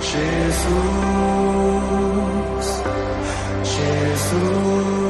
Jesus, Jesus.